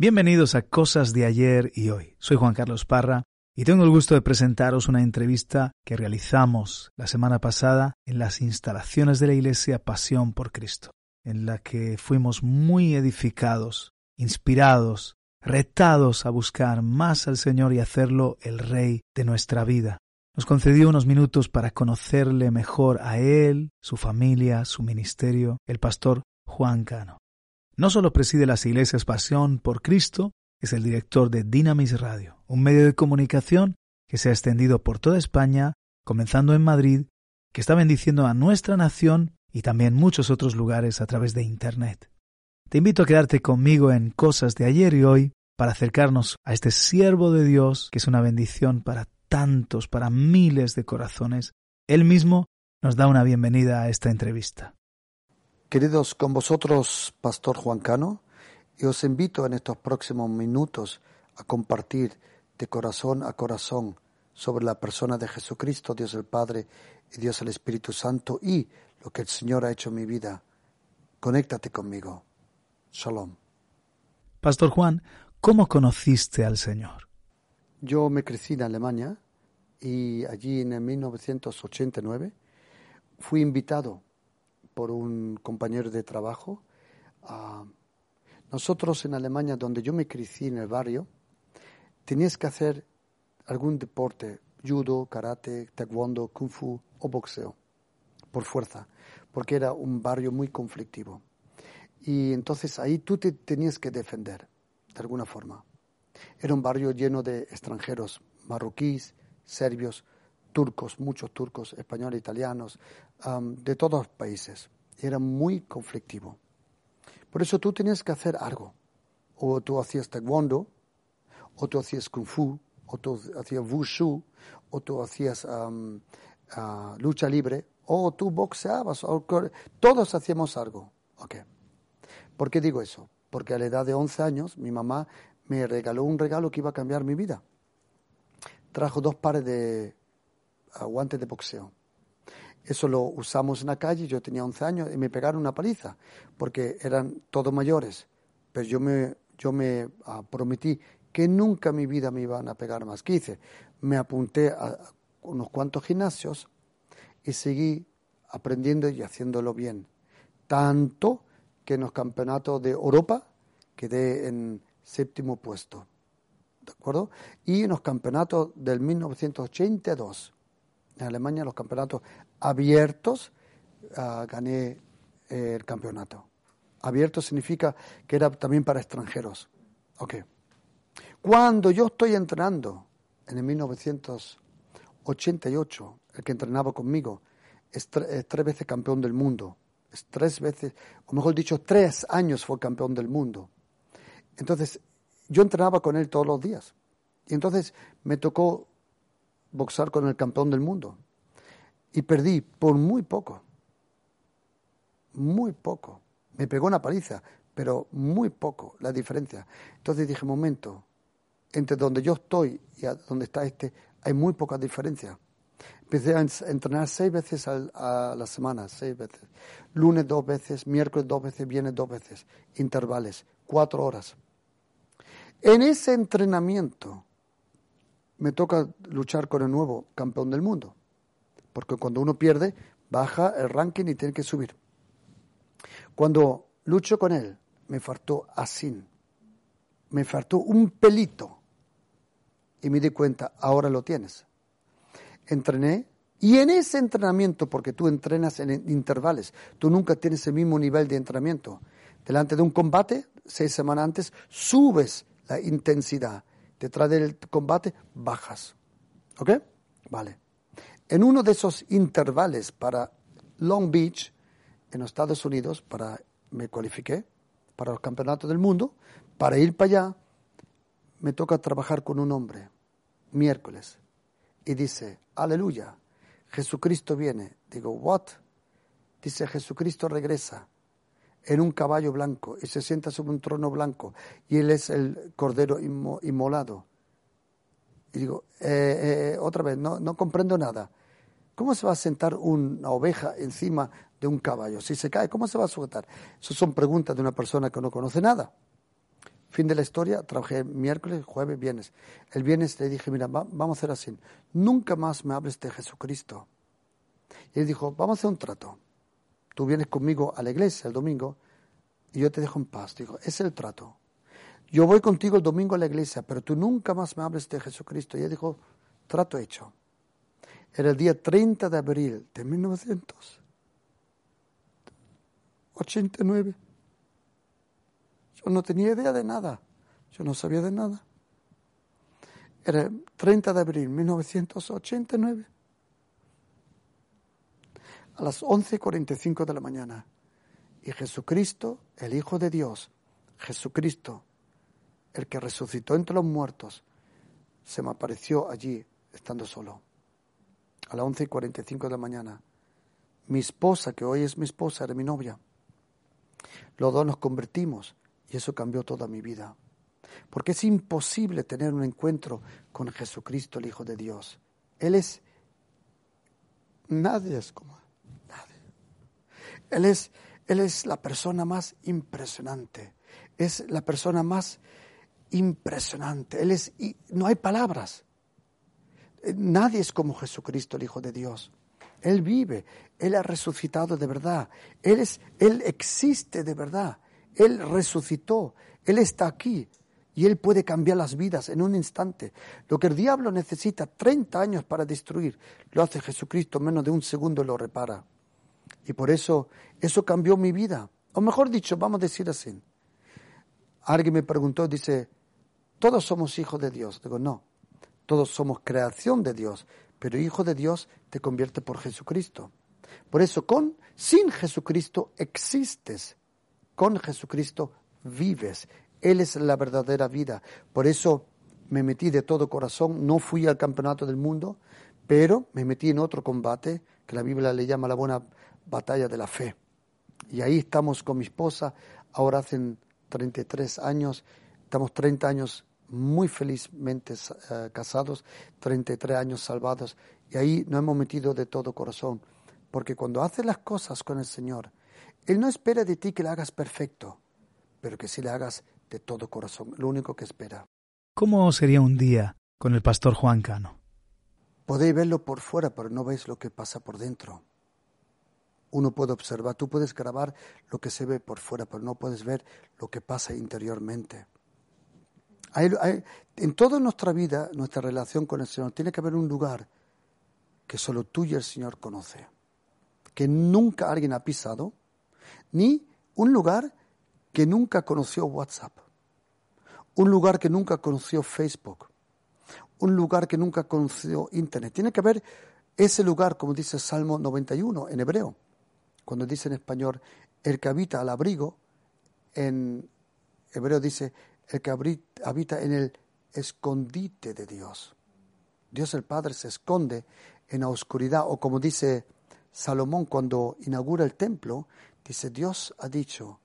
Bienvenidos a Cosas de ayer y hoy. Soy Juan Carlos Parra y tengo el gusto de presentaros una entrevista que realizamos la semana pasada en las instalaciones de la Iglesia Pasión por Cristo, en la que fuimos muy edificados, inspirados, retados a buscar más al Señor y hacerlo el Rey de nuestra vida. Nos concedió unos minutos para conocerle mejor a Él, su familia, su ministerio, el pastor Juan Cano. No solo preside las iglesias Pasión por Cristo, es el director de Dynamis Radio, un medio de comunicación que se ha extendido por toda España, comenzando en Madrid, que está bendiciendo a nuestra nación y también muchos otros lugares a través de Internet. Te invito a quedarte conmigo en Cosas de ayer y hoy para acercarnos a este siervo de Dios que es una bendición para tantos, para miles de corazones. Él mismo nos da una bienvenida a esta entrevista. Queridos, con vosotros, Pastor Juan Cano, y os invito en estos próximos minutos a compartir de corazón a corazón sobre la persona de Jesucristo, Dios el Padre y Dios el Espíritu Santo y lo que el Señor ha hecho en mi vida. Conéctate conmigo. Shalom. Pastor Juan, ¿cómo conociste al Señor? Yo me crecí en Alemania y allí en 1989 fui invitado por un compañero de trabajo. nosotros en Alemania, donde yo me crecí en el barrio, tenías que hacer algún deporte, judo, karate, taekwondo, kung fu o boxeo, por fuerza, porque era un barrio muy conflictivo. Y entonces ahí tú te tenías que defender, de alguna forma. Era un barrio lleno de extranjeros, marroquíes, serbios, turcos, muchos turcos, españoles, italianos, de todos los países. Era muy conflictivo. Por eso tú tenías que hacer algo. O tú hacías taekwondo, o tú hacías kung fu, o tú hacías wushu, o tú hacías lucha libre, o tú boxeabas. todos hacíamos algo. Okay. ¿Por qué digo eso? Porque a la edad de 11 años mi mamá me regaló un regalo que iba a cambiar mi vida. Trajo dos pares de guantes de boxeo. Eso lo usamos en la calle, yo tenía 11 años y me pegaron una paliza, porque eran todos mayores. Pero yo me, yo me ah, prometí que nunca en mi vida me iban a pegar más. ¿Qué hice? Me apunté a unos cuantos gimnasios y seguí aprendiendo y haciéndolo bien. Tanto que en los campeonatos de Europa quedé en séptimo puesto. ¿De acuerdo? Y en los campeonatos del 1982 en Alemania, los campeonatos abiertos, ah, gané eh, el campeonato. Abierto significa que era también para extranjeros. Ok. Cuando yo estoy entrenando, en el 1988, el que entrenaba conmigo es, tres veces campeón del mundo. Es tres veces, o mejor dicho, tres años fue campeón del mundo. Entonces, yo entrenaba con él todos los días. Y entonces me tocó boxar con el campeón del mundo. Y perdí por muy poco. Muy poco. Me pegó una paliza, pero muy poco la diferencia. Entonces dije, momento, entre donde yo estoy y donde está este, hay muy poca diferencia. Empecé a entrenar seis veces a la semana, seis veces. Lunes dos veces, miércoles dos veces, viernes dos veces. Intervales, cuatro horas. En ese entrenamiento me toca luchar con el nuevo campeón del mundo. Porque cuando uno pierde, baja el ranking y tiene que subir. Cuando lucho con él, me faltó así. Me faltó un pelito. Y me di cuenta, ahora lo tienes. Entrené y en ese entrenamiento, porque tú entrenas en intervales, tú nunca tienes el mismo nivel de entrenamiento. Delante de un combate, seis semanas antes, subes la intensidad detrás del combate, bajas. ¿Ok? Vale. En uno de esos intervales para Long Beach, en los Estados Unidos, para, me cualifiqué para los campeonatos del mundo, para ir para allá, me toca trabajar con un hombre, miércoles, y dice, aleluya, Jesucristo viene. Digo, ¿what? Dice, Jesucristo regresa en un caballo blanco y se sienta sobre un trono blanco y él es el cordero inmolado. Y digo, eh, eh, otra vez, no, no comprendo nada. ¿Cómo se va a sentar una oveja encima de un caballo? Si se cae, ¿cómo se va a sujetar? Esas son preguntas de una persona que no conoce nada. Fin de la historia, trabajé miércoles, jueves, viernes. El viernes le dije, mira, vamos a hacer así. Nunca más me hables de Jesucristo. Y él dijo, vamos a hacer un trato. Tú vienes conmigo a la iglesia el domingo y yo te dejo en paz. Dijo, es el trato. Yo voy contigo el domingo a la iglesia, pero tú nunca más me hables de Jesucristo. Y él dijo, trato hecho. Era el día 30 de abril de 1989. Yo no tenía idea de nada. Yo no sabía de nada. Era 30 de abril de 1989. A las 11.45 de la mañana. Y Jesucristo, el Hijo de Dios, Jesucristo, el que resucitó entre los muertos, se me apareció allí estando solo. A las 11.45 de la mañana. Mi esposa, que hoy es mi esposa, era mi novia. Los dos nos convertimos y eso cambió toda mi vida. Porque es imposible tener un encuentro con Jesucristo, el Hijo de Dios. Él es... Nadie es como... Él es, él es la persona más impresionante. Es la persona más impresionante. Él es... No hay palabras. Nadie es como Jesucristo, el Hijo de Dios. Él vive, Él ha resucitado de verdad, Él, es, Él existe de verdad. Él resucitó, Él está aquí y Él puede cambiar las vidas en un instante. Lo que el diablo necesita 30 años para destruir, lo hace Jesucristo, menos de un segundo lo repara. Y por eso, eso cambió mi vida. O mejor dicho, vamos a decir así. Alguien me preguntó, dice, ¿todos somos hijos de Dios? Digo, no, todos somos creación de Dios, pero hijo de Dios te convierte por Jesucristo. Por eso, con, sin Jesucristo existes con Jesucristo vives. Él es la verdadera vida. Por eso me metí de todo corazón, no fui al campeonato del mundo, pero me metí en otro combate que la Biblia le llama la buena batalla de la fe. Y ahí estamos con mi esposa, ahora hacen 33 años, estamos 30 años muy felizmente eh, casados, 33 años salvados, y ahí nos hemos metido de todo corazón, porque cuando haces las cosas con el Señor, él no espera de ti que le hagas perfecto, pero que sí le hagas de todo corazón, lo único que espera. ¿Cómo sería un día con el pastor Juan Cano? Podéis verlo por fuera, pero no veis lo que pasa por dentro. Uno puede observar, tú puedes grabar lo que se ve por fuera, pero no puedes ver lo que pasa interiormente. en toda nuestra vida, nuestra relación con el Señor, tiene que haber un lugar que solo tú y el Señor conoce, que nunca alguien ha pisado, ni un lugar que nunca conoció WhatsApp, un lugar que nunca conoció Facebook, un lugar que nunca conoció Internet. Tiene que haber ese lugar, como dice Salmo 91 en hebreo, cuando dice en español, el que habita al abrigo, en hebreo dice, el que habita en el escondite de Dios. Dios el Padre se esconde en la oscuridad, o como dice Salomón cuando inaugura el templo, Dice, Dios ha dicho,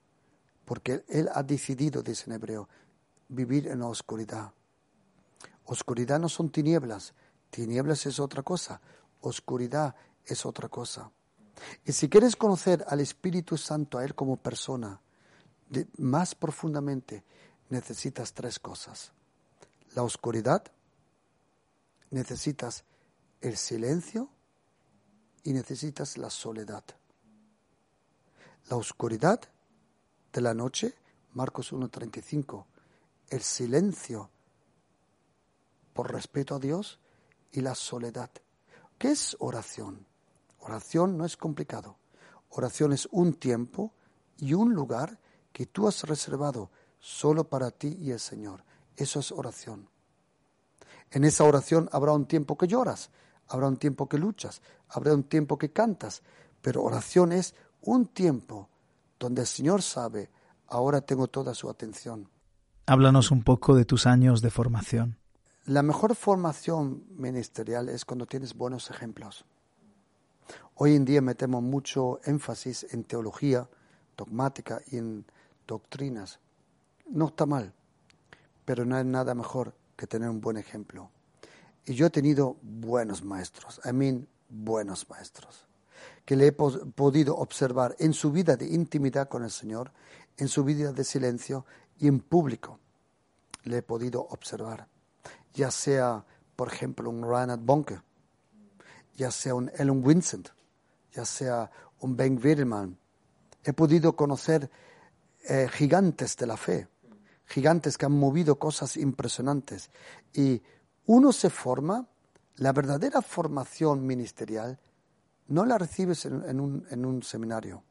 porque Él ha decidido, dice en hebreo, vivir en la oscuridad. Oscuridad no son tinieblas, tinieblas es otra cosa, oscuridad es otra cosa. Y si quieres conocer al Espíritu Santo, a Él como persona, más profundamente, necesitas tres cosas. La oscuridad, necesitas el silencio y necesitas la soledad la oscuridad de la noche, Marcos 1.35, el silencio por respeto a Dios y la soledad. ¿Qué es oración? Oración no es complicado. Oración es un tiempo y un lugar que tú has reservado solo para ti y el Señor. Eso es oración. En esa oración habrá un tiempo que lloras, habrá un tiempo que luchas, habrá un tiempo que cantas, pero oración es un tiempo donde el Señor sabe, ahora tengo toda su atención. Háblanos un poco de tus años de formación. La mejor formación ministerial es cuando tienes buenos ejemplos. Hoy en día metemos mucho énfasis en teología dogmática y en doctrinas. No está mal, pero no hay nada mejor que tener un buen ejemplo. Y yo he tenido buenos maestros, I mean, buenos maestros que le he podido observar en su vida de intimidad con el Señor, en su vida de silencio y en público. le he podido observar, ya sea, por ejemplo, un Reinhard Bonke, ya sea un Ellen Vincent, ya sea un Ben Wiedemann. He podido conocer eh, gigantes de la fe, gigantes que han movido cosas impresionantes. Y uno se forma, la verdadera formación ministerial no la recibes en, un, en un seminario.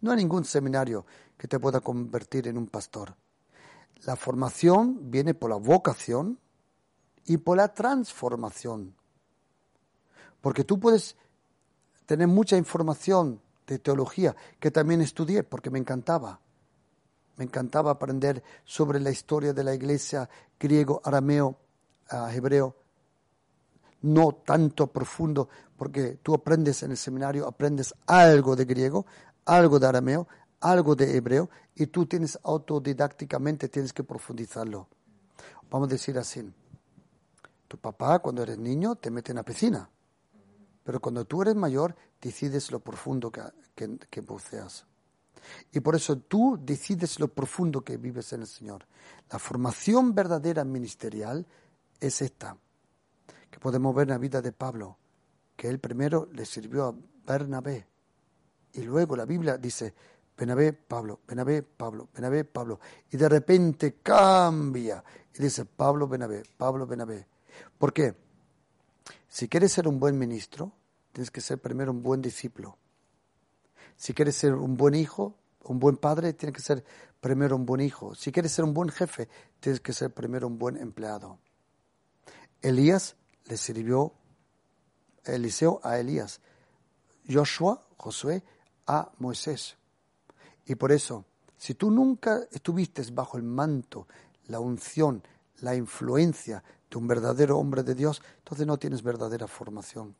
No hay ningún seminario que te pueda convertir en un pastor. La formación viene por la vocación y por la transformación. Porque tú puedes tener mucha información de teología, que también estudié porque me encantaba. Me encantaba aprender sobre la historia de la iglesia griego, arameo, ah, hebreo. No tanto profundo, porque tú aprendes en el seminario, aprendes algo de griego, algo de arameo, algo de hebreo, y tú tienes autodidácticamente, tienes que profundizarlo. Vamos a decir así. Tu papá, cuando eres niño, te mete en la piscina. Pero cuando tú eres mayor, decides lo profundo que, que, buceas. Y por eso tú decides lo profundo que vives en el Señor. La formación verdadera ministerial es esta, que podemos ver en la vida de Pablo, que él primero le sirvió a Bernabé. Y luego la Biblia dice, Bernabé, Pablo, Bernabé, Pablo, Bernabé, Pablo. Y de repente cambia y dice, Pablo, Bernabé, Pablo, Bernabé. ¿Por qué? Si quieres ser un buen ministro, tienes que ser primero un buen discípulo. Si quieres ser un buen hijo, un buen padre, tienes que ser primero un buen hijo. Si quieres ser un buen jefe, tienes que ser primero un buen empleado. Elías le sirvió Eliseo a Elías, Joshua, Josué, a Moisés. Y por eso, si tú nunca estuviste bajo el manto, la unción, la influencia de un verdadero hombre de Dios, entonces no tienes verdadera formación.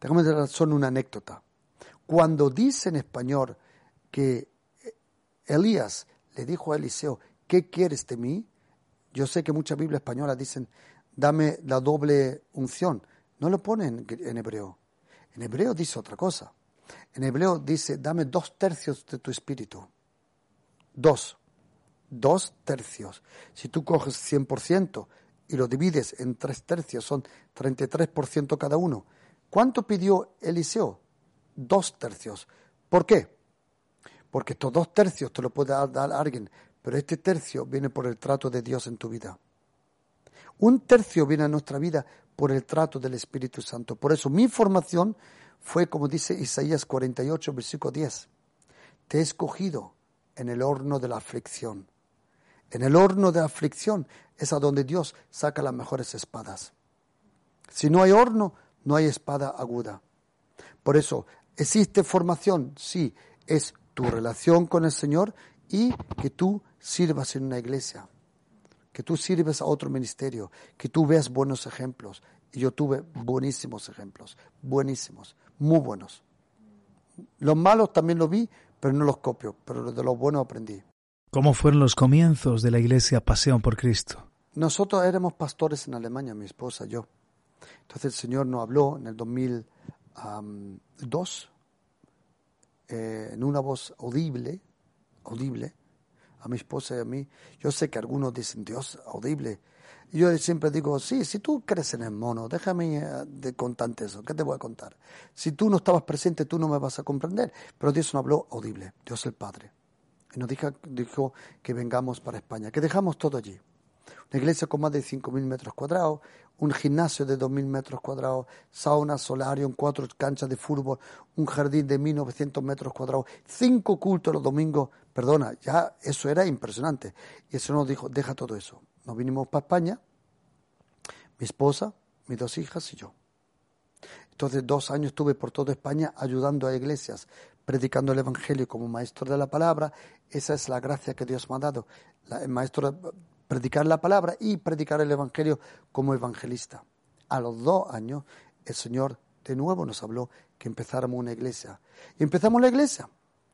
Déjame dar solo una anécdota. Cuando dice en español que Elías le dijo a Eliseo, ¿qué quieres de mí? Yo sé que muchas Biblias españolas dicen, dame la doble unción. No lo pone en, hebreo. En hebreo dice otra cosa. En hebreo dice, dame dos tercios de tu espíritu. Dos. Dos tercios. Si tú coges 100%, y lo divides en tres tercios, son 33% cada uno. ¿Cuánto pidió Eliseo? Dos tercios. ¿Por qué? Porque estos dos tercios te lo puede dar alguien, pero este tercio viene por el trato de Dios en tu vida. Un tercio viene a nuestra vida por el trato del Espíritu Santo. Por eso mi formación fue, como dice Isaías 48, versículo 10. Te he escogido en el horno de la aflicción en el horno de aflicción es a donde Dios saca las mejores espadas. Si no hay horno, no hay espada aguda. Por eso, ¿existe formación? Sí, es tu relación con el Señor y que tú sirvas en una iglesia, que tú sirves a otro ministerio, que tú veas buenos ejemplos. Y yo tuve buenísimos ejemplos, buenísimos, muy buenos. Los malos también los vi, pero no los copio, pero de los buenos aprendí. ¿Cómo fueron los comienzos de la iglesia Pasión por Cristo? Nosotros éramos pastores en Alemania, mi esposa y yo. Entonces el Señor nos habló en el 2002 eh, en una voz audible, audible, a mi esposa y a mí. Yo sé que algunos dicen, Dios, audible. Y yo siempre digo, sí, si tú crees en el mono, déjame eh, de contarte eso. ¿Qué te voy a contar? Si tú no estabas presente, tú no me vas a comprender. Pero Dios no habló audible, Dios el Padre y nos dijo, dijo que vengamos para España, que dejamos todo allí. Una iglesia con más de 5.000 metros cuadrados, un gimnasio de 2.000 metros cuadrados, sauna, solario, cuatro canchas de fútbol, un jardín de 1.900 metros cuadrados, cinco cultos los domingos. Perdona, ya eso era impresionante. Y eso nos dijo, deja todo eso. Nos vinimos para España, mi esposa, mis dos hijas y yo. Entonces, dos años estuve por toda España ayudando a iglesias, predicando el Evangelio como maestro de la palabra. Esa es la gracia que Dios me ha dado. el maestro, predicar la palabra y predicar el Evangelio como evangelista. A los dos años, el Señor de nuevo nos habló que empezáramos una iglesia. Y empezamos la iglesia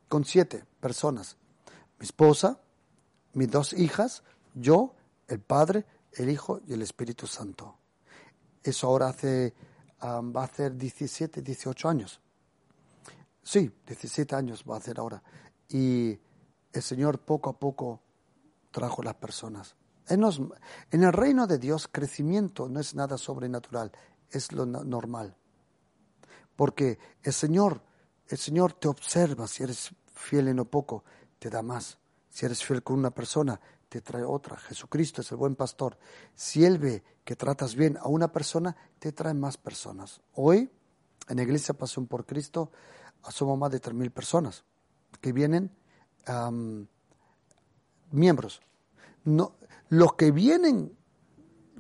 con siete personas. Mi esposa, mis dos hijas, yo, el Padre, el Hijo y el Espíritu Santo. Eso ahora hace, ah, va a hacer 17, 18 años. Sí, 17 años va a hacer ahora. Y el Señor poco a poco trajo las personas. En, el reino de Dios, crecimiento no es nada sobrenatural, es lo normal. Porque el Señor, el Señor te observa, si eres fiel en lo poco, te da más. Si eres fiel con una persona, te trae otra. Jesucristo es el buen pastor. Si Él ve que tratas bien a una persona, te trae más personas. Hoy, en la iglesia Pasión por Cristo, somos más de 3.000 personas que vienen miembros. No, los que vienen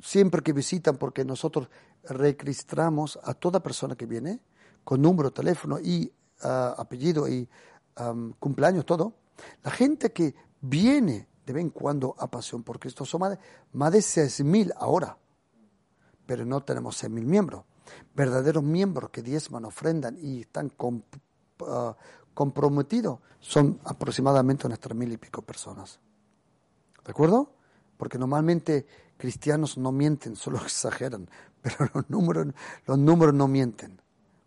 siempre que visitan, porque nosotros registramos a toda persona que viene, con número, teléfono y ah, apellido y cumpleaños, todo. La gente que viene de vez en cuando a Pasión por Cristo son más de, más de 6.000 ahora, pero no tenemos 6.000 miembros. Verdaderos miembros que diezman, ofrendan y están ah, comprometidos son aproximadamente unas 3.000 y pico personas. ¿De acuerdo? Porque normalmente cristianos no mienten, solo exageran, pero los números, los números no mienten.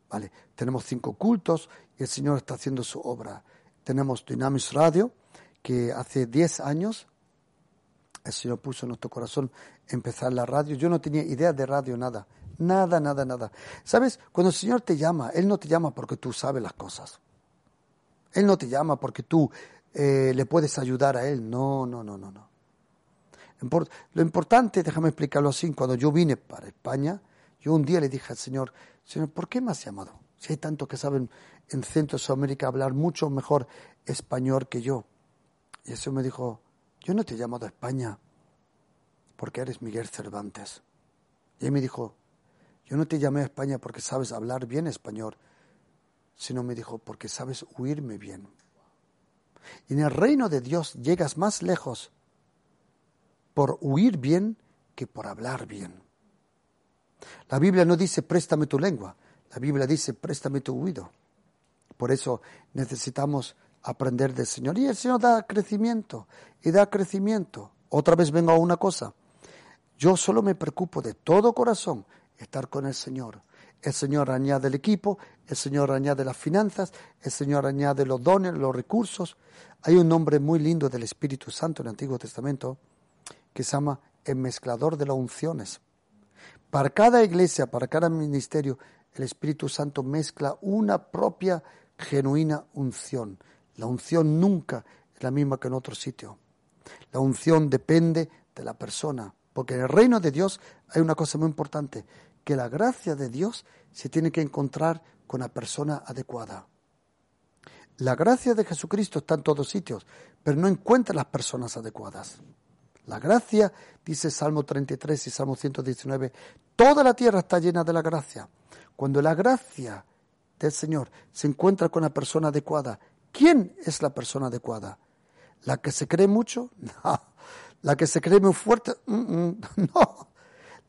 ¿Vale? Tenemos cinco cultos y el Señor está haciendo su obra. Tenemos Dynamis Radio, que hace 10 años el Señor puso en nuestro corazón empezar la radio. Yo no tenía idea de radio, nada. Nada, nada, nada. ¿Sabes? Cuando el Señor te llama, Él no te llama porque tú sabes las cosas. Él no te llama porque tú eh, le puedes ayudar a Él. No, no, no, no, no. Lo importante, déjame explicarlo así, cuando yo vine para España, yo un día le dije al Señor, Señor, ¿por qué me has llamado? Si hay tantos que saben en Centro Sudamérica hablar mucho mejor español que yo. Y eso me dijo, yo no te he llamado a España porque eres Miguel Cervantes. Y él me dijo, yo no te llamé a España porque sabes hablar bien español, sino me dijo, porque sabes huirme bien. Y en el reino de Dios llegas más lejos por huir bien que por hablar bien. La Biblia no dice préstame tu lengua, la Biblia dice préstame tu oído. Por eso necesitamos aprender del Señor. Y el Señor da crecimiento y da crecimiento. Otra vez vengo a una cosa. Yo solo me preocupo de todo corazón estar con el Señor. El Señor añade el equipo, el Señor añade las finanzas, el Señor añade los dones, los recursos. Hay un nombre muy lindo del Espíritu Santo en el Antiguo Testamento que se llama el mezclador de las unciones. Para cada iglesia, para cada ministerio, el Espíritu Santo mezcla una propia genuina unción. La unción nunca es la misma que en otro sitio. La unción depende de la persona, porque en el reino de Dios hay una cosa muy importante, que la gracia de Dios se tiene que encontrar con la persona adecuada. La gracia de Jesucristo está en todos sitios, pero no encuentra las personas adecuadas. La gracia, dice Salmo 33 y Salmo 119, toda la tierra está llena de la gracia. Cuando la gracia del Señor se encuentra con la persona adecuada, ¿quién es la persona adecuada? ¿La que se cree mucho? No. ¿La que se cree muy fuerte? No.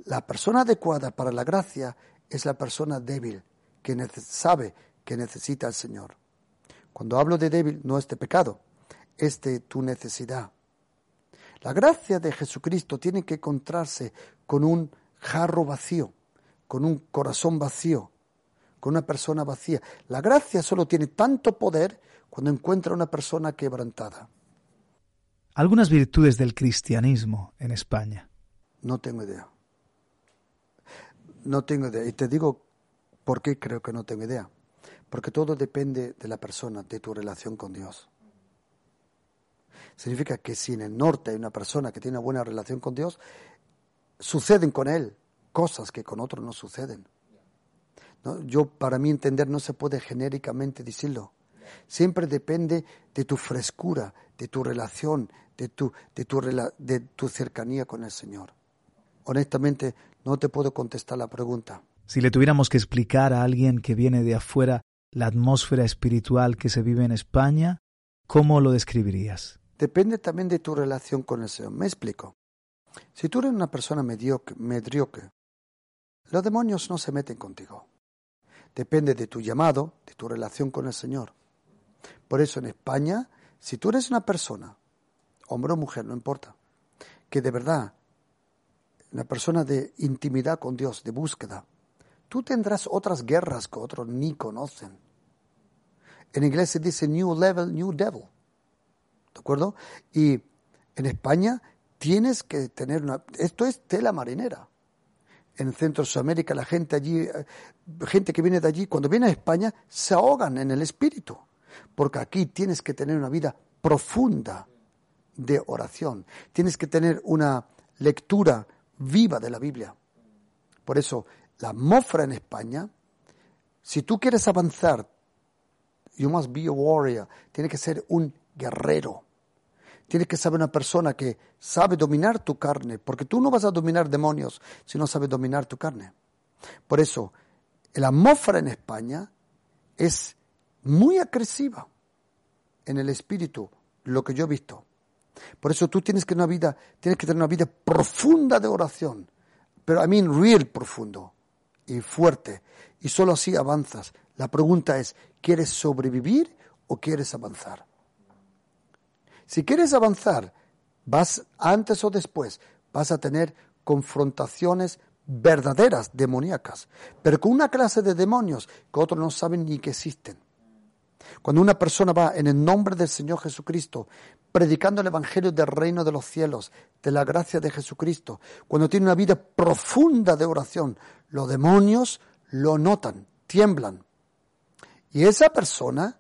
La persona adecuada para la gracia es la persona débil, que sabe que necesita al Señor. Cuando hablo de débil, no es de pecado, es de tu necesidad. La gracia de Jesucristo tiene que encontrarse con un jarro vacío, con un corazón vacío, con una persona vacía. La gracia solo tiene tanto poder cuando encuentra una persona quebrantada. Algunas virtudes del cristianismo en España. No tengo idea. No tengo idea. Y te digo por qué creo que no tengo idea. Porque todo depende de la persona, de tu relación con Dios. Significa que si en el norte hay una persona que tiene una buena relación con Dios, suceden con él cosas que con otros no suceden. Yo, para mí entender, no se puede genéricamente decirlo. Siempre depende de tu frescura, de tu relación, de tu, de tu, de tu cercanía con el Señor. Honestamente, no te puedo contestar la pregunta. Si le tuviéramos que explicar a alguien que viene de afuera la atmósfera espiritual que se vive en España, ¿cómo lo describirías? depende también de tu relación con el Señor. Me explico. Si tú eres una persona mediocre, mediocre, los demonios no se meten contigo. Depende de tu llamado, de tu relación con el Señor. Por eso en España, si tú eres una persona, hombre o mujer, no importa, que de verdad, una persona de intimidad con Dios, de búsqueda, tú tendrás otras guerras que otros ni conocen. En inglés se dice New Level, New Devil. ¿De acuerdo? Y en España tienes que tener una... Esto es tela marinera. En Centro Sudamérica la gente allí, eh, gente que viene de allí, cuando viene a España, se ahogan en el espíritu. Porque aquí tienes que tener una vida profunda de oración. Tienes que tener una lectura viva de la Biblia. Por eso, la atmósfera en España, si tú quieres avanzar, you must be a warrior, tienes que ser un guerrero. Tienes que ser una persona que sabe dominar tu carne, porque tú no vas a dominar demonios si no sabes dominar tu carne. Por eso, la atmósfera en España es muy agresiva en el espíritu, lo que yo he visto. Por eso tú tienes que, una vida, tienes que tener una vida profunda de oración, pero I mean real profundo y fuerte, y solo así avanzas. La pregunta es, ¿quieres sobrevivir o quieres avanzar? Si quieres avanzar, vas antes o después, vas a tener confrontaciones verdaderas, demoníacas, pero con una clase de demonios que otros no saben ni que existen. Cuando una persona va en el nombre del Señor Jesucristo, predicando el Evangelio del reino de los cielos, de la gracia de Jesucristo, cuando tiene una vida profunda de oración, los demonios lo notan, tiemblan. Y esa persona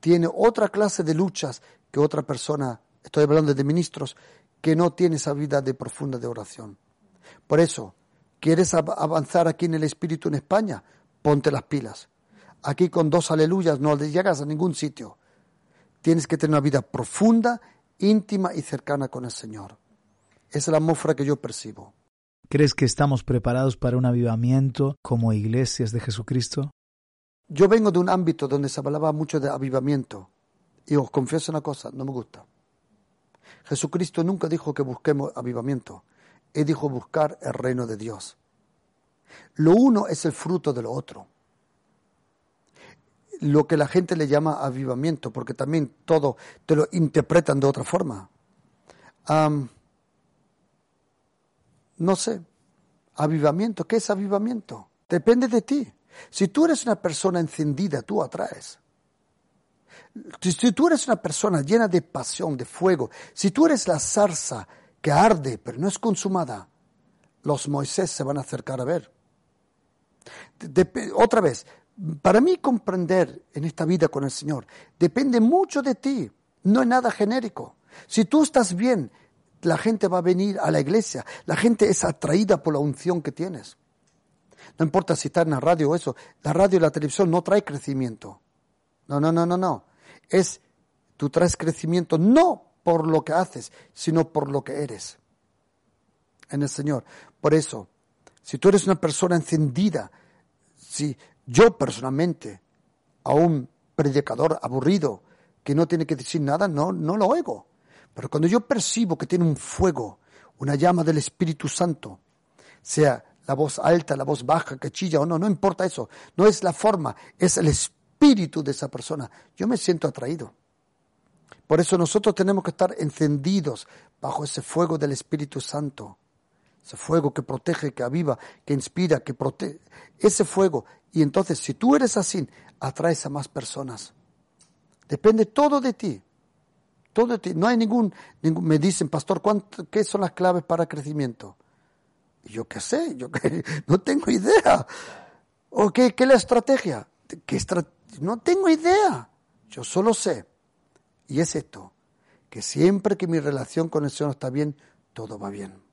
tiene otra clase de luchas que otra persona, estoy hablando de ministros, que no tiene esa vida de profunda de oración. Por eso, ¿quieres avanzar aquí en el Espíritu en España? Ponte las pilas. Aquí con dos aleluyas no llegas a ningún sitio. Tienes que tener una vida profunda, íntima y cercana con el Señor. Esa es la atmósfera que yo percibo. ¿Crees que estamos preparados para un avivamiento como iglesias de Jesucristo? Yo vengo de un ámbito donde se hablaba mucho de avivamiento. Y os confieso una cosa, no me gusta. Jesucristo nunca dijo que busquemos avivamiento. Él dijo buscar el reino de Dios. Lo uno es el fruto de lo otro lo que la gente le llama avivamiento, porque también todo te lo interpretan de otra forma. no sé, avivamiento, ¿qué es avivamiento? Depende de ti. Si tú eres una persona encendida, tú atraes. Si tú eres una persona llena de pasión, de fuego, si tú eres la zarza que arde pero no es consumada, los Moisés se van a acercar a ver. otra vez, para mí comprender en esta vida con el Señor depende mucho de ti, no es nada genérico. Si tú estás bien, la gente va a venir a la iglesia, la gente es atraída por la unción que tienes. No importa si está en la radio o eso, la radio y la televisión no trae crecimiento. No, no, no, no, no. Es, tú traes crecimiento no por lo que haces, sino por lo que eres en el Señor. Por eso, si tú eres una persona encendida, si yo personalmente, a un predicador aburrido que no tiene que decir nada, no, no lo oigo. Pero cuando yo percibo que tiene un fuego, una llama del Espíritu Santo, sea la voz alta, la voz baja, que chilla o no, no importa eso. No es la forma, es el espíritu de esa persona. Yo me siento atraído. Por eso nosotros tenemos que estar encendidos bajo ese fuego del Espíritu Santo. Ese fuego que protege, que aviva, que inspira, que protege. Ese fuego. Y entonces, si tú eres así, atraes a más personas. Depende todo de ti. Todo de ti. No hay ningún, ningún me dicen, pastor, ¿qué son las claves para crecimiento? Yo qué sé, yo qué, no tengo idea. ¿O qué, qué es la estrategia? ¿Qué no tengo idea. Yo solo sé. Y es esto, que siempre que mi relación con el Señor está bien, todo va bien.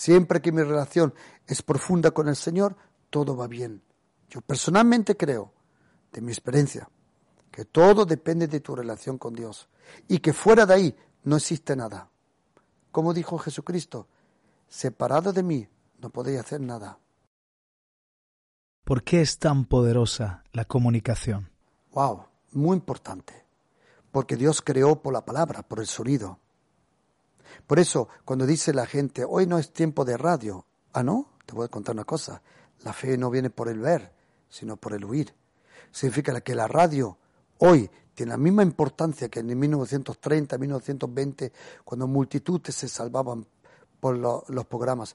Siempre que mi relación es profunda con el Señor, todo va bien. Yo personalmente creo, de mi experiencia, que todo depende de tu relación con Dios y que fuera de ahí no existe nada. Como dijo Jesucristo, separado de mí no podéis hacer nada. ¿Por qué es tan poderosa la comunicación? Wow, muy importante. Porque Dios creó por la palabra, por el sonido. Por eso, cuando dice la gente, hoy no es tiempo de radio, ah, no, te voy a contar una cosa, la fe no viene por el ver, sino por el oír. Significa que la radio hoy tiene la misma importancia que en 1930, 1920, cuando multitudes se salvaban por los programas.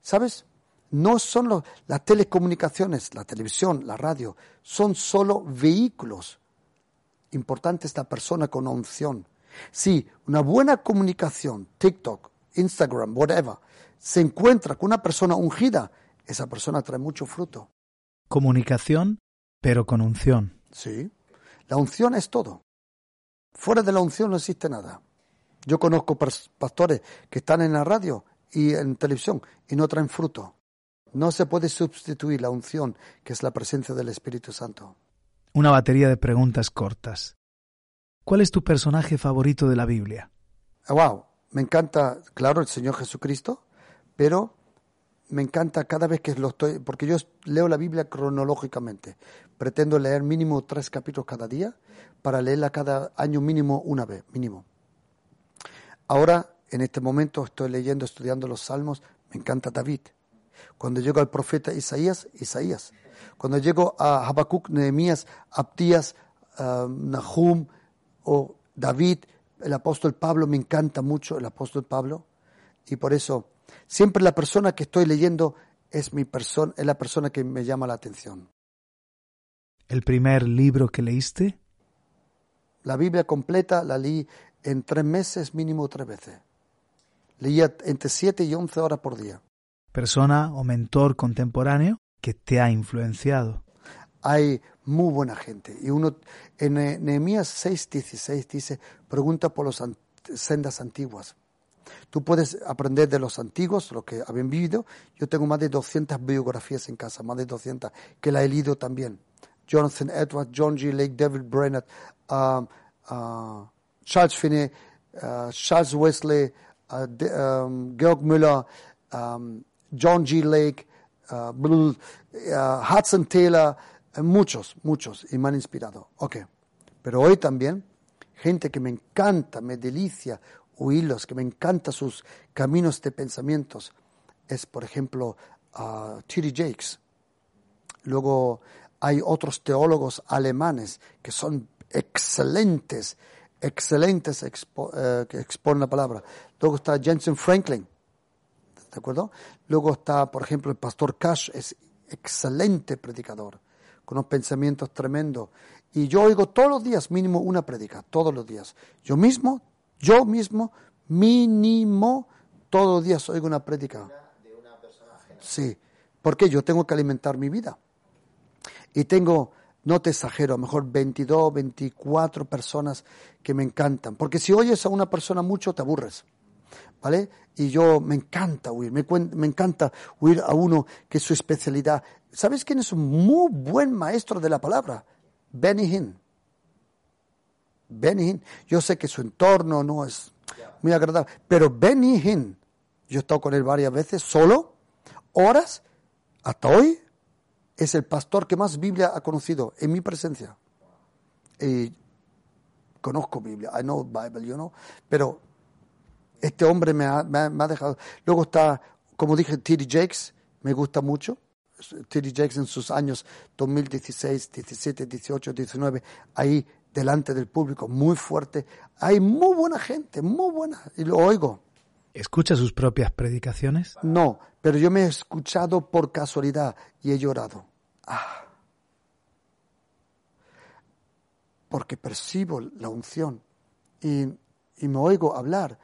¿Sabes? No son las telecomunicaciones, la televisión, la radio, son solo vehículos. Importante esta persona con unción. Si una buena comunicación, TikTok, Instagram, whatever, se encuentra con una persona ungida, esa persona trae mucho fruto. Comunicación, pero con unción. Sí. La unción es todo. Fuera de la unción no existe nada. Yo conozco pastores que están en la radio y en televisión y no traen fruto. No se puede sustituir la unción, que es la presencia del Espíritu Santo. Una batería de preguntas cortas. ¿Cuál es tu personaje favorito de la Biblia? Wow, me encanta, claro, el Señor Jesucristo, pero me encanta cada vez que lo estoy, porque yo leo la Biblia cronológicamente. Pretendo leer mínimo tres capítulos cada día para leerla cada año mínimo una vez, mínimo. Ahora, en este momento, estoy leyendo, estudiando los salmos. Me encanta David. Cuando llego al profeta Isaías, Isaías. Cuando llego a Habacuc, Nehemías, Abdías, uh, Nahum o David, el apóstol Pablo, me encanta mucho el apóstol Pablo. Y por eso Siempre la persona que estoy leyendo es mi persona, es la persona que me llama la atención. ¿El primer libro que leíste? La Biblia completa la leí en tres meses, mínimo tres veces. Leía entre siete y once horas por día. ¿Persona o mentor contemporáneo que te ha influenciado? Hay muy buena gente. Y uno, en Nehemías 6:16 dice, pregunta por las sendas antiguas. Tú puedes aprender de los antiguos, lo que habían vivido. Yo tengo más de 200 biografías en casa, más de 200, que la he leído también. Jonathan Edwards, John G. Lake, David Brennett, um, uh, Charles Finney, uh, Charles Wesley, uh, um, Georg Müller, um, John G. Lake, Hudson Taylor, muchos, muchos, y me han inspirado. Ok, pero hoy también, gente que me encanta, me delicia, oírlos, que me encantan sus caminos de pensamientos, es por ejemplo uh. Jakes. Luego hay otros teólogos alemanes que son excelentes, excelentes eh, que exponen la palabra. Luego está Jensen Franklin, ¿de acuerdo? Luego está, por ejemplo, el pastor Cash, es excelente predicador, con unos pensamientos tremendos. Y yo oigo todos los días mínimo una predica, todos los días. Yo mismo yo mismo, mínimo, todos los días oigo una prédica. Sí, porque yo tengo que alimentar mi vida. Y tengo, no te exagero, a lo mejor 22, 24 personas que me encantan. Porque si oyes a una persona mucho, te aburres. ¿Vale? Y yo me encanta oír, me, encanta oír a uno que es su especialidad. ¿Sabes quién es un muy buen maestro de la palabra? Benny Hinn. Benny Hinn, yo sé que su entorno no es muy agradable, pero Benny Hinn, yo he estado con él varias veces, solo, horas, hasta hoy, es el pastor que más Biblia ha conocido en mi presencia. Y conozco Biblia, I know Bible, you know, pero este hombre me ha, me ha dejado. Luego está, como dije, T.D. Jakes, me gusta mucho. T.D. Jakes en sus años 2016, 17, 18, 19, ahí delante del público, muy fuerte. Hay muy buena gente, muy buena, y lo oigo. ¿Escucha sus propias predicaciones? No, pero yo me he escuchado por casualidad y he llorado. Ah. Porque percibo la unción y, y me oigo hablar.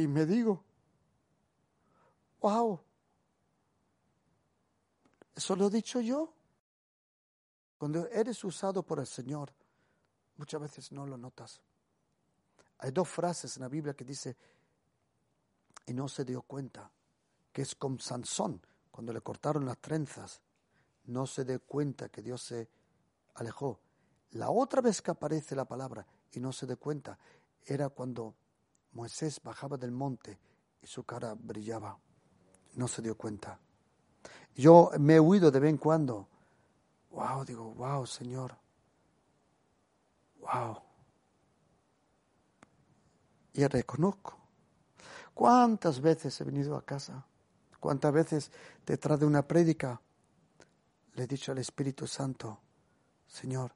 Y me digo, wow, eso lo he dicho yo. Cuando eres usado por el Señor, muchas veces no lo notas. Hay dos frases en la Biblia que dice, y no se dio cuenta, que es con Sansón, cuando le cortaron las trenzas, no se dio cuenta que Dios se alejó. La otra vez que aparece la palabra y no se dio cuenta, era cuando Moisés bajaba del monte y su cara brillaba. No se dio cuenta. Yo me he huido de vez en cuando. Wow, digo, wow, Señor. Wow. Y reconozco. ¿Cuántas veces he venido a casa? ¿Cuántas veces detrás de una prédica le he dicho al Espíritu Santo, Señor,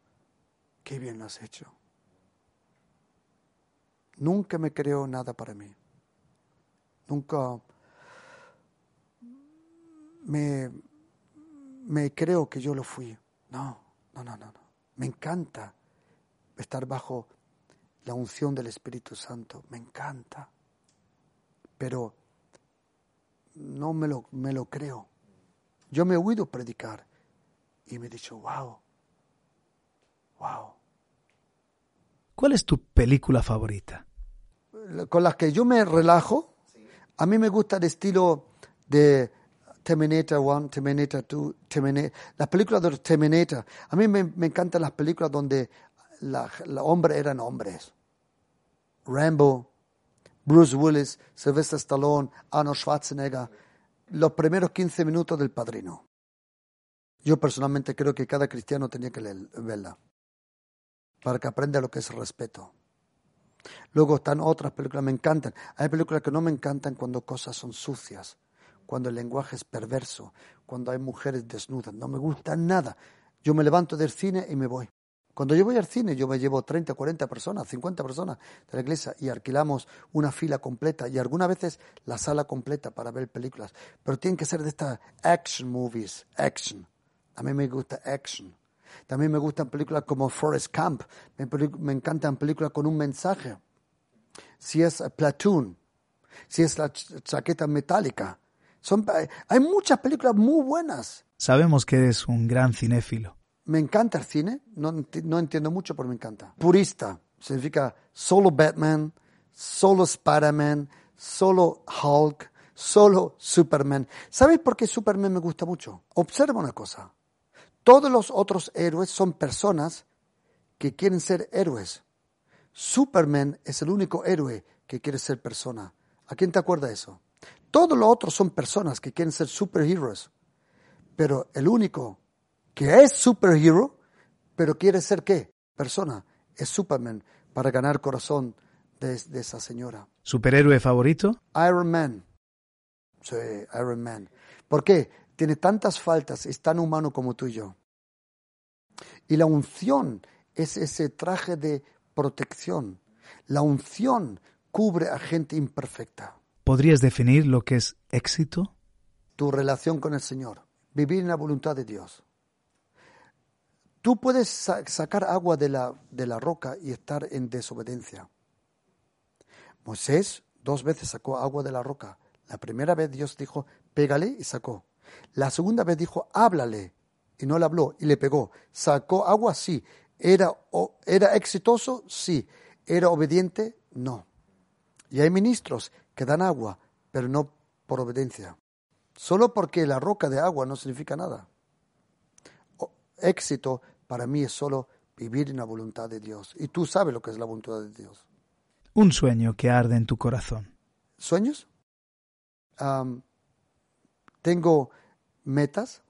qué bien lo has hecho? Nunca me creó nada para mí. Nunca me, me creo que yo lo fui. No, no, no, no, no. Me encanta estar bajo la unción del Espíritu Santo. Me encanta. Pero no me lo, me lo creo. Yo me he oído predicar y me he dicho, wow, wow. ¿Cuál es tu película favorita? Con las que yo me relajo, a mí me gusta el estilo de Terminator 1, Terminator 2, Terminator, las películas de Terminator. A mí me, encantan las películas donde los hombres eran hombres. Rambo, Bruce Willis, Sylvester Stallone, Arnold Schwarzenegger, los primeros 15 minutos del Padrino. Yo personalmente creo que cada cristiano tenía que verla para que aprenda lo que es respeto. Luego están otras películas me encantan. Hay películas que no me encantan cuando cosas son sucias, cuando el lenguaje es perverso, cuando hay mujeres desnudas. No me gusta nada. Yo me levanto del cine y me voy. Cuando yo voy al cine, yo me llevo 30, 40 personas, 50 personas de la iglesia y alquilamos una fila completa y algunas veces la sala completa para ver películas. Pero tienen que ser de estas action movies, action. A mí me gusta action. También me gustan películas como Forest Camp. Me, me encantan películas con un mensaje. Si es Platoon, si es la chaqueta metálica. Son, hay muchas películas muy buenas. Sabemos que eres un gran cinéfilo. Me encanta el cine, no, no entiendo mucho, pero me encanta. Purista significa solo Batman, solo Spider-Man, solo Hulk, solo Superman. ¿Sabes por qué Superman me gusta mucho? Observa una cosa. Todos los otros héroes son personas que quieren ser héroes. Superman es el único héroe que quiere ser persona. ¿A quién te acuerda eso? Todos los otros son personas que quieren ser superhéroes. Pero el único que es superhero, pero quiere ser qué? Persona. Es Superman para ganar corazón de, esa señora. ¿Superhéroe favorito? Iron Man. Sí, Iron Man. ¿Por qué? Tiene tantas faltas, es tan humano como tú y yo. Y la unción es ese traje de protección. La unción cubre a gente imperfecta. ¿Podrías definir lo que es éxito? Tu relación con el Señor. Vivir en la voluntad de Dios. Tú puedes sacar agua de la, de la roca y estar en desobediencia. Moisés dos veces sacó agua de la roca. La primera vez Dios dijo, pégale y sacó. La segunda vez dijo, háblale y no le habló y le pegó. Sacó agua, sí. Era, era exitoso, sí. Era obediente, no. Y hay ministros que dan agua, pero no por obediencia. Solo porque la roca de agua no significa nada. éxito para mí es solo vivir en la voluntad de Dios. Y tú sabes lo que es la voluntad de Dios. Un sueño que arde en tu corazón. ¿Sueños? tengo metas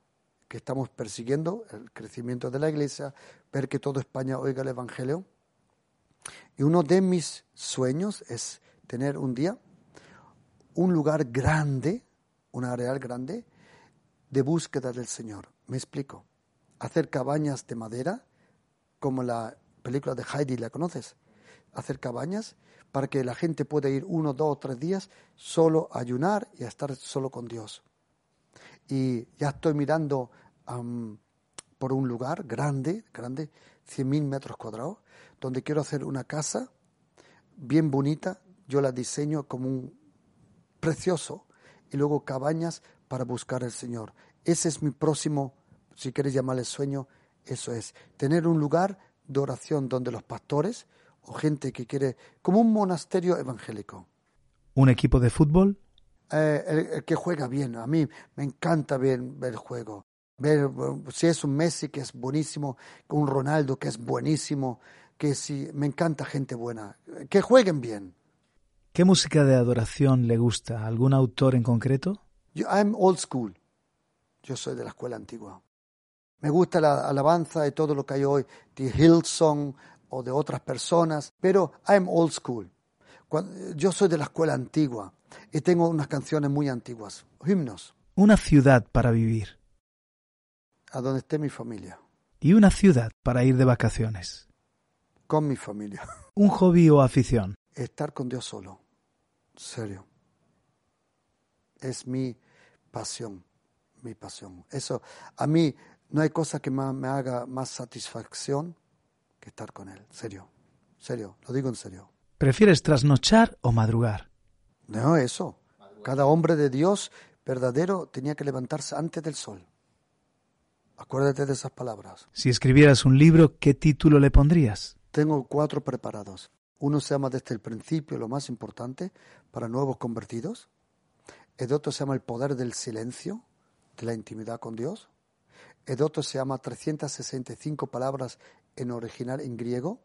que estamos persiguiendo, el crecimiento de la iglesia, ver que toda España oiga el Evangelio. Y uno de mis sueños es tener un día un lugar grande, un areal grande, de búsqueda del Señor. Me explico hacer cabañas de madera, como la película de Heidi, ¿la conoces? Hacer cabañas para que la gente pueda ir uno, dos o tres días solo a ayunar y a estar solo con Dios. Y ya estoy mirando por un lugar grande, grande, 100.000 metros cuadrados, donde quiero hacer una casa bien bonita. Yo la diseño como un precioso y luego cabañas para buscar al Señor. Ese es mi próximo si quieres llamarle sueño, eso es, tener un lugar de oración donde los pastores o gente que quiere, como un monasterio evangélico. ¿Un equipo de fútbol? Eh, el, que juega bien, a mí me encanta ver, ver el juego. Ver si es un Messi que es buenísimo, un Ronaldo que es buenísimo, que si me encanta gente buena, que jueguen bien. ¿Qué música de adoración le gusta? ¿Algún autor en concreto? Yo, I'm old school. Yo soy de la escuela antigua. Me gusta la alabanza de todo lo que hay hoy, de Hillsong o de otras personas, pero I'm old school. Yo soy de la escuela antigua y tengo unas canciones muy antiguas, himnos. Una ciudad para vivir. A donde esté mi familia. Y una ciudad para ir de vacaciones. Con mi familia. Un hobby o afición. Estar con Dios solo. Serio. Es mi pasión mi pasión. Eso, a mí no hay cosa que más, me haga más satisfacción que estar con Él. Serio, serio, lo digo en serio. ¿Prefieres trasnochar o madrugar? No, eso. Cada hombre de Dios verdadero tenía que levantarse antes del sol. Acuérdate de esas palabras. Si escribieras un libro, ¿qué título le pondrías? Tengo cuatro preparados. Uno se llama Desde el principio, lo más importante, para nuevos convertidos. El otro se llama El poder del silencio, de la intimidad con Dios. El otro se llama 365 palabras en original en griego,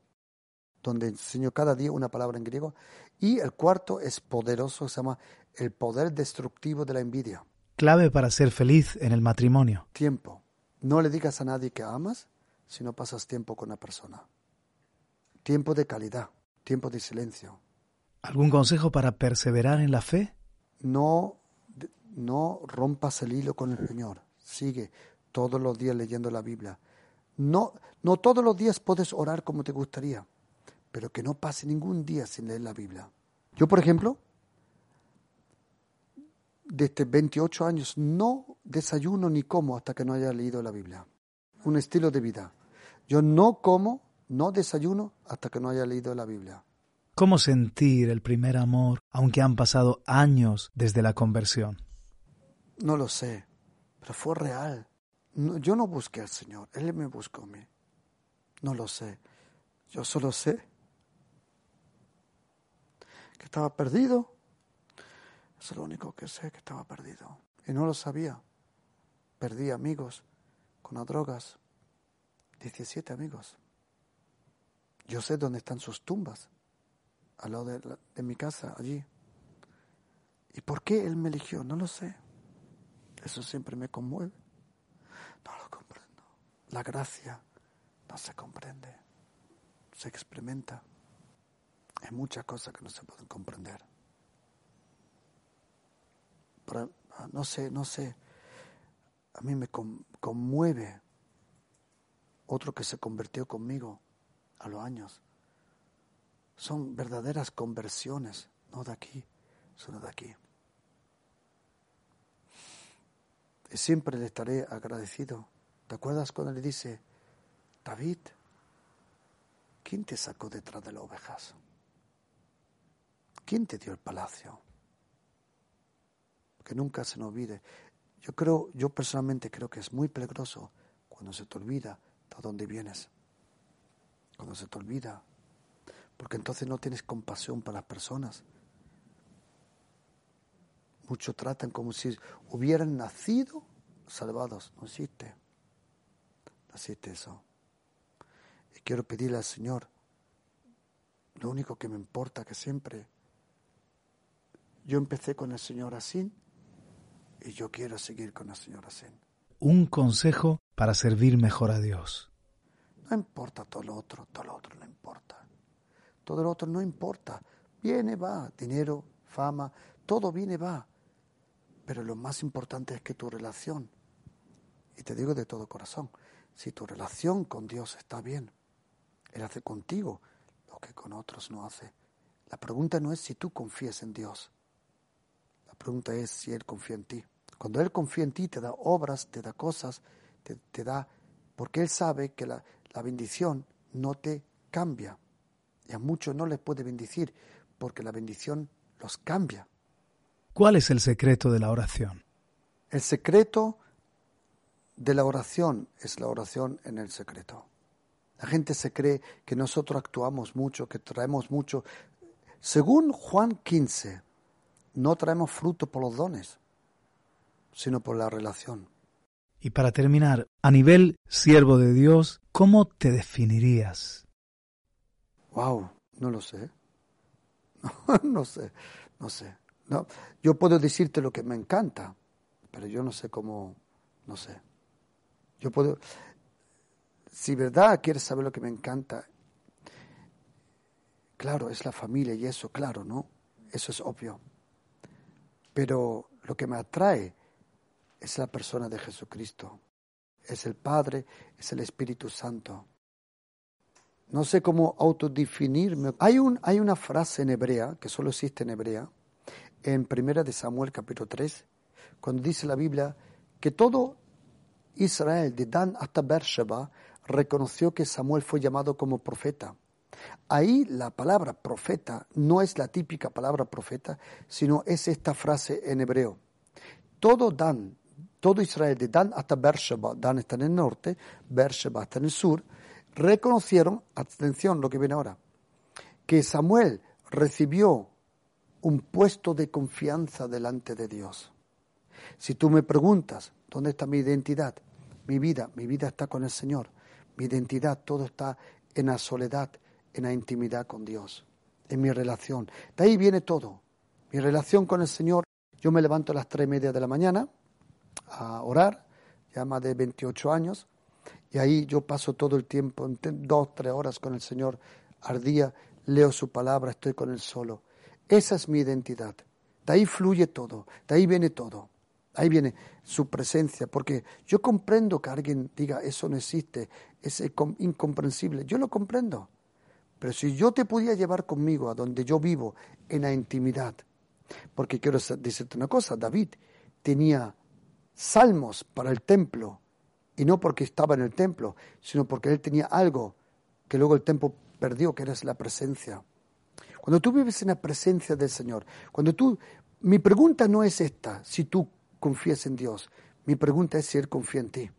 donde enseño cada día una palabra en griego. Y el cuarto es poderoso, se llama El poder destructivo de la envidia. Clave para ser feliz en el matrimonio. Tiempo. No le digas a nadie que amas si no pasas tiempo con la persona. Tiempo de calidad, tiempo de silencio. ¿Algún consejo para perseverar en la fe? No, no rompas el hilo con el Señor. Sigue todos los días leyendo la Biblia. No, no todos los días puedes orar como te gustaría, pero que no pase ningún día sin leer la Biblia. Yo, por ejemplo, desde 28 años no desayuno ni como hasta que no haya leído la Biblia. Un estilo de vida. Yo no como, no desayuno hasta que no haya leído la Biblia. ¿Cómo sentir el primer amor aunque han pasado años desde la conversión? No lo sé, pero fue real. yo no busqué al Señor, Él me buscó a mí. No lo sé. Yo solo sé que estaba perdido es lo único que sé, que estaba perdido. Y no lo sabía. Perdí amigos con las drogas. 17 amigos. Yo sé dónde están sus tumbas. Al lado de, de mi casa, allí. ¿Y por qué él me eligió? No lo sé. Eso siempre me conmueve. No lo comprendo. La gracia no se comprende. Se experimenta. Hay muchas cosas que no se pueden comprender. Ah, no sé, no sé, a mí me conmueve otro que se convirtió conmigo a los años. Son verdaderas conversiones, no de aquí, sino de aquí. Y siempre le estaré agradecido. ¿Te acuerdas cuando le dice, David, ¿quién te sacó detrás de las ovejas? ¿Quién te dio el palacio? que nunca se nos olvide. Yo creo, yo personalmente creo que es muy peligroso cuando se te olvida de dónde vienes. Cuando se te olvida. Porque entonces no tienes compasión para las personas. Muchos tratan como si hubieran nacido salvados. No existe. No existe eso. Y quiero pedirle al Señor, lo único que me importa que siempre, yo empecé con el Señor así y yo quiero seguir con la señora Sen. Un consejo para servir mejor a Dios. No importa todo lo otro, todo lo otro no importa. Todo lo otro no importa. Viene, va, dinero, fama, todo viene, va. Pero lo más importante es que tu relación, y te digo de todo corazón, si tu relación con Dios está bien, Él hace contigo lo que con otros no hace. La pregunta no es si tú confías en Dios, pregunta es si Él confía en ti. Cuando Él confía en ti, te da obras, te da cosas, te, da, porque Él sabe que la, la bendición no te cambia. Y a muchos no les puede bendecir, porque la bendición los cambia. ¿Cuál es el secreto de la oración? El secreto de la oración es la oración en el secreto. La gente se cree que nosotros actuamos mucho, que traemos mucho. Según Juan 15, no traemos fruto por los dones, sino por la relación. Y para terminar, a nivel siervo de Dios, ¿cómo te definirías? Wow, no lo sé. No, sé, no sé. No, yo puedo decirte lo que me encanta, pero yo no sé cómo, no sé. Yo puedo, si verdad quieres saber lo que me encanta, claro, es la familia y eso, claro, ¿no? Eso es obvio. Pero lo que me atrae es la persona de Jesucristo. Es el Padre, es el Espíritu Santo. No sé cómo autodefinirme. Hay, un, hay una frase en hebrea, que solo existe en hebrea, en Primera de Samuel capítulo 3, cuando dice la Biblia que todo Israel, de Dan hasta Beersheba, reconoció que Samuel fue llamado como profeta. Ahí la palabra profeta no es la típica palabra profeta, sino es esta frase en hebreo. Todo Dan, todo Israel, de Dan hasta Beersheba, Dan está en el norte, Beersheba está en el sur, reconocieron, atención lo que viene ahora, que Samuel recibió un puesto de confianza delante de Dios. Si tú me preguntas, ¿dónde está mi identidad? Mi vida, mi vida está con el Señor. Mi identidad, todo está en la soledad, en la intimidad con Dios, en mi relación. De ahí viene todo. Mi relación con el Señor, yo me levanto a las tres y media de la mañana a orar, ya más de 28 años, y ahí yo paso todo el tiempo, dos, tres horas con el Señor al día, leo su palabra, estoy con Él solo. Esa es mi identidad. De ahí fluye todo, de ahí viene todo. Ahí viene su presencia, porque yo comprendo que alguien diga eso no existe, es incomprensible. Yo lo comprendo. Pero si yo te pudiera llevar conmigo a donde yo vivo, en la intimidad, porque quiero decirte una cosa, David tenía salmos para el templo, y no porque estaba en el templo, sino porque él tenía algo que luego el templo perdió, que era la presencia. Cuando tú vives en la presencia del Señor, cuando tú, mi pregunta no es esta, si tú confías en Dios, mi pregunta es si Él confía en ti.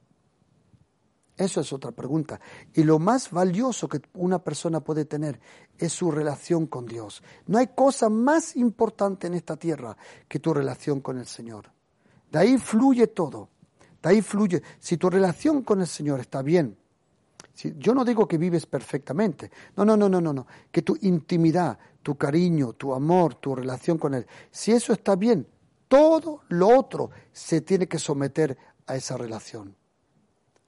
Eso es otra pregunta. Y lo más valioso que una persona puede tener es su relación con Dios. No hay cosa más importante en esta tierra que tu relación con el Señor. De ahí fluye todo. De ahí fluye. Si tu relación con el Señor está bien, si, yo no digo que vives perfectamente. No, no, no, no, no, no. Que tu intimidad, tu cariño, tu amor, tu relación con Él, si eso está bien, todo lo otro se tiene que someter a esa relación.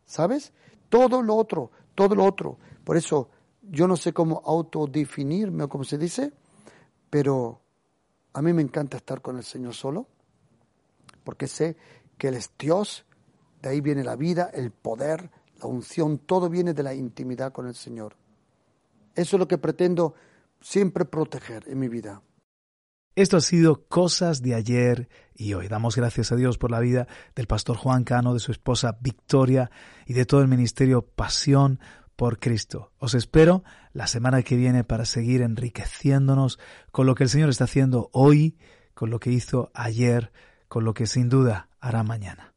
¿Sabes? Todo lo otro, todo lo otro. Por eso yo no sé cómo autodefinirme o cómo se dice, pero a mí me encanta estar con el Señor solo, porque sé que Él es Dios, de ahí viene la vida, el poder, la unción, todo viene de la intimidad con el Señor. Eso es lo que pretendo siempre proteger en mi vida. Esto ha sido Cosas de ayer y hoy. Damos gracias a Dios por la vida del pastor Juan Cano, de su esposa Victoria y de todo el ministerio Pasión por Cristo. Os espero la semana que viene para seguir enriqueciéndonos con lo que el Señor está haciendo hoy, con lo que hizo ayer, con lo que sin duda hará mañana.